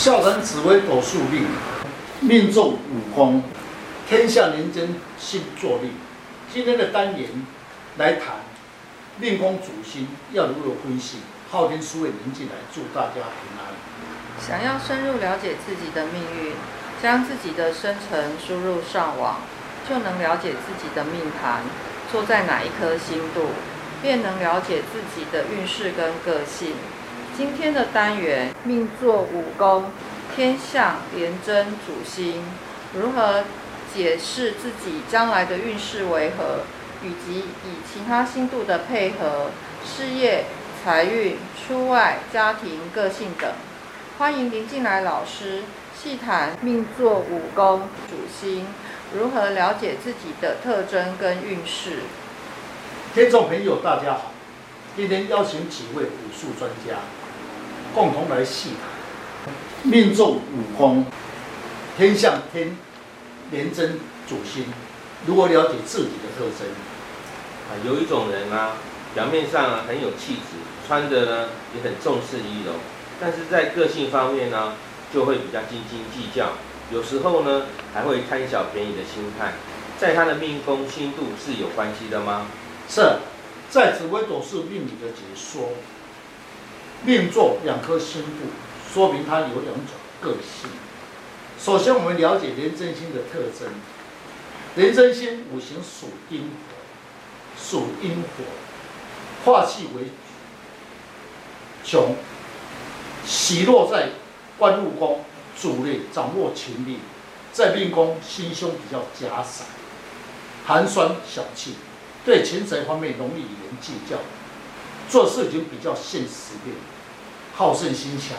笑谈紫微斗数命，命中五宫，天下人间星坐命。今天的单元来谈命宫主星要如何分析。昊天书院林进来祝大家平安。想要深入了解自己的命运，将自己的生辰输入上网，就能了解自己的命盘坐在哪一颗星度，便能了解自己的运势跟个性。今天的单元命作五宫，天象廉贞主星，如何解释自己将来的运势为何，以及以其他星度的配合，事业、财运、出外、家庭、个性等。欢迎林进来老师细谈命作五宫主星，如何了解自己的特征跟运势。听众朋友，大家好，今天邀请几位武术专家。共同来细谈命中五宫，天象天廉贞主星，如果了解自己的特征？啊，有一种人啊，表面上啊很有气质，穿着呢也很重视仪容，但是在个性方面呢，就会比较斤斤计较，有时候呢还会贪小便宜的心态，在他的命宫星度是有关系的吗？是，在紫微斗数命理的解说。命坐两颗星部，说明他有两种个性。首先，我们了解廉贞星的特征。廉贞星五行属阴火，属阴火，化气为穷，喜落在官禄宫，主内掌握权力，在命宫心胸比较狭窄，寒酸小气，对钱财方面容易与人计较。做事情比较现实点，好胜心强，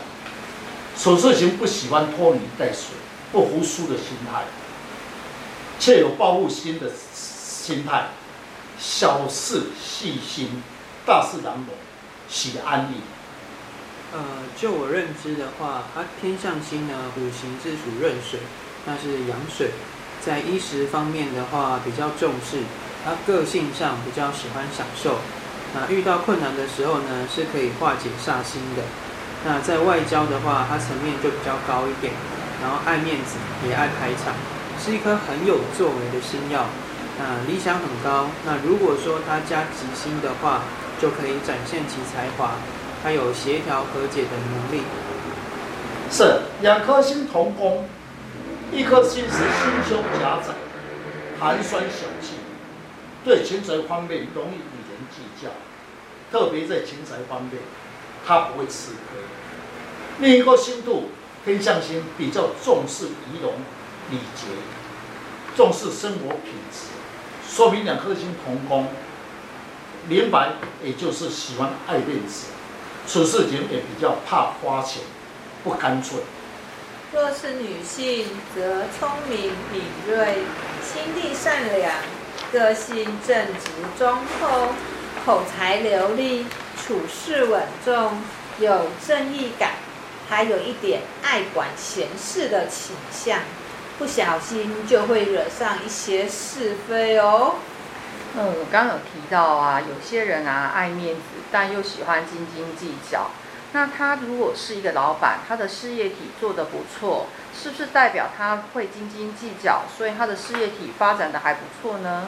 处事情不喜欢拖泥带水，不服输的心态，却有报复心的心态，小事细心，大事朗读，喜安逸。呃，就我认知的话，它天相星呢，五行是属壬水，那是阳水，在衣食方面的话比较重视，他个性上比较喜欢享受。那遇到困难的时候呢，是可以化解煞星的。那在外交的话，它层面就比较高一点，然后爱面子，也爱排场，是一颗很有作为的星曜。那理想很高。那如果说它加吉星的话，就可以展现其才华，他有协调和解的能力。是两颗星同宫，一颗星是心胸狭窄，寒酸小气，对钱财方面容易与人。计较，特别在钱财方面，他不会吃亏。另一个星度天相星比较重视仪容礼节，重视生活品质，说明两颗星同宫，明白，也就是喜欢爱面子，处事情也比较怕花钱，不干脆。若是女性，则聪明敏锐，心地善良，个性正直忠厚。口才流利，处事稳重，有正义感，还有一点爱管闲事的倾向，不小心就会惹上一些是非哦。嗯，我刚刚有提到啊，有些人啊爱面子，但又喜欢斤斤计较。那他如果是一个老板，他的事业体做得不错，是不是代表他会斤斤计较，所以他的事业体发展得还不错呢？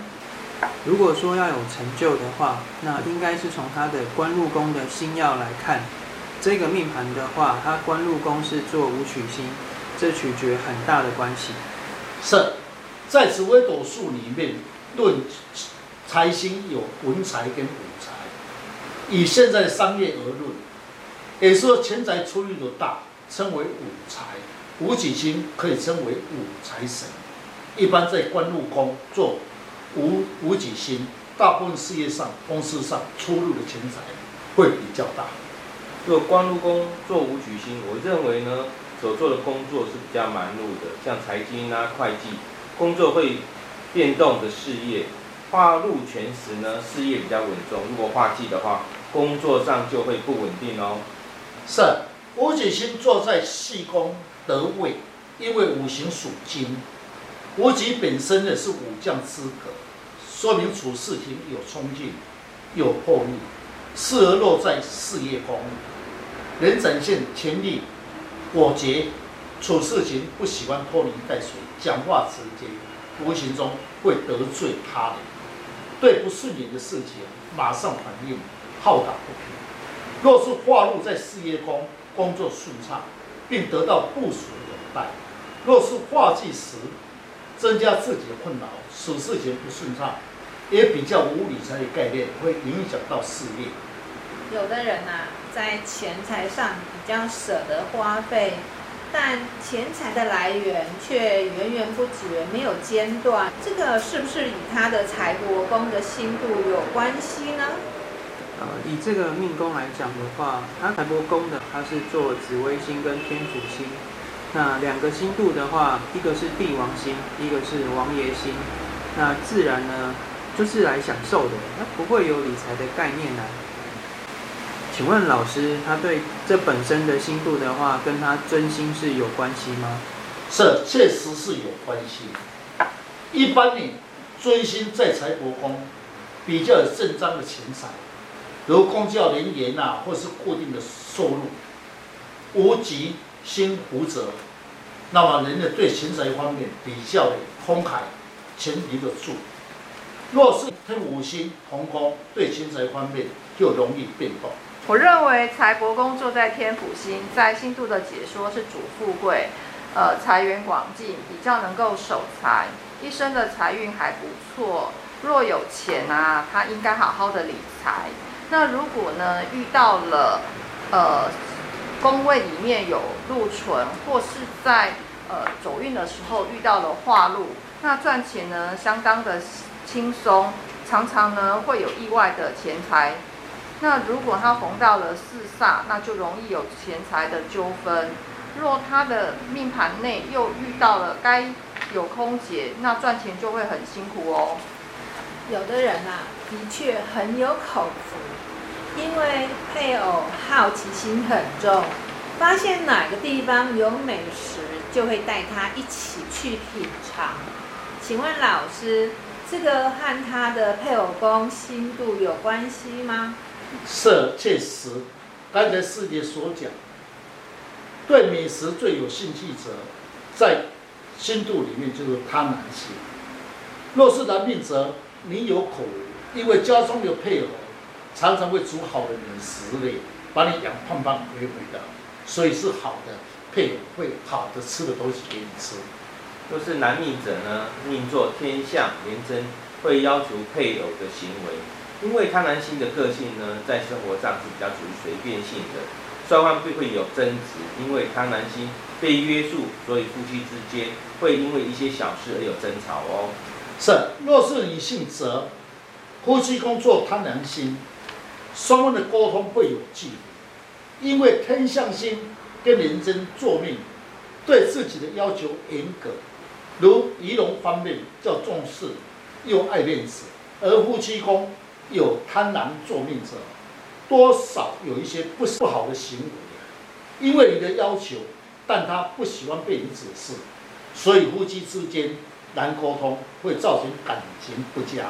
如果说要有成就的话，那应该是从他的官禄宫的星曜来看。这个命盘的话，他官禄宫是做武曲星，这取决很大的关系。是，在紫微斗数里面论财星有文财跟武财。以现在商业而论，也说钱财出入的大，称为武财。五己星可以称为武财神。一般在官禄宫做。武武曲星，大部分事业上、公司上出入的钱财会比较大。做官禄宫做武曲星，我认为呢，所做的工作是比较忙碌的，像财经啊、会计工作会变动的事业。化禄全时呢，事业比较稳重；如果化忌的话，工作上就会不稳定哦。是武曲星坐在系宫得位，因为五行属金。武曲本身呢是武将资格，说明处事情有冲劲、有魄力，适合落在事业宫，能展现潜力、果决、处事情不喜欢拖泥带水，讲话直接，无形中会得罪他人。对不顺眼的事情马上反应，好打不平。若是化禄在事业宫，工作顺畅，并得到部属的拥戴；若是化忌时，增加自己的困扰，使事情不顺畅，也比较无理财的概念，会影响到事业。有的人啊，在钱财上比较舍得花费。但钱财的来源却源源不绝，没有间断，这个是不是与他的财帛宫的星度有关系呢？呃，以这个命宫来讲的话，他财帛宫的他是做紫微星跟天府星，那两个星度的话，一个是帝王星，一个是王爷星，那自然呢就是来享受的，他不会有理财的概念来。请问老师，他对这本身的星度的话，跟他尊星是有关系吗？是，确实是有关系。一般你尊星在财帛宫，比较有正当的钱财，如公教人员呐，或是固定的收入。无吉星福者，那么人的对钱财方面比较的慷慨，钱留得住。若是天五星同宫，对钱财方面就容易变动。我认为财帛宫坐在天府星，在星度的解说是主富贵，呃，财源广进，比较能够守财，一生的财运还不错。若有钱啊，他应该好好的理财。那如果呢，遇到了呃宫位里面有禄存，或是在呃走运的时候遇到了化禄，那赚钱呢相当的轻松，常常呢会有意外的钱财。那如果他逢到了四煞，那就容易有钱财的纠纷。若他的命盘内又遇到了该有空劫，那赚钱就会很辛苦哦。有的人啊，的确很有口福，因为配偶好奇心很重，发现哪个地方有美食，就会带他一起去品尝。请问老师，这个和他的配偶宫心度有关系吗？是确实，刚才师姐所讲，对美食最有兴趣者，在心度里面就是贪婪心。若是男命者，你有口，因为家中有配偶，常常会煮好的美食类，把你养胖胖肥肥的，所以是好的配偶会好的吃的东西给你吃。若是男命者呢，命作天象廉贞，会要求配偶的行为。因为贪婪心的个性呢，在生活上是比较属于随便性的，双方必会有争执。因为贪婪心被约束，所以夫妻之间会因为一些小事而有争吵哦。是，若是女性则夫妻工作贪婪星，双方的沟通会有距离。因为天相星跟廉贞坐命，对自己的要求严格，如仪容方面较重视，又爱面子，而夫妻宫。有贪婪坐命者，多少有一些不不好的行为，因为你的要求，但他不喜欢被你指示，所以夫妻之间难沟通，会造成感情不佳。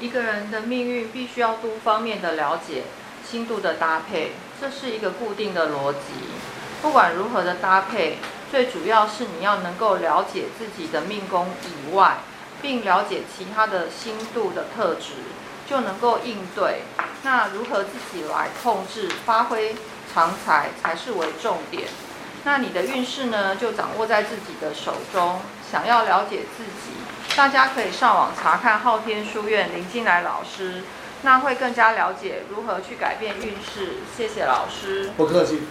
一个人的命运必须要多方面的了解，星度的搭配，这是一个固定的逻辑。不管如何的搭配，最主要是你要能够了解自己的命宫以外，并了解其他的星度的特质。就能够应对。那如何自己来控制、发挥长才才是为重点。那你的运势呢，就掌握在自己的手中。想要了解自己，大家可以上网查看昊天书院林金来老师，那会更加了解如何去改变运势。谢谢老师。不客气。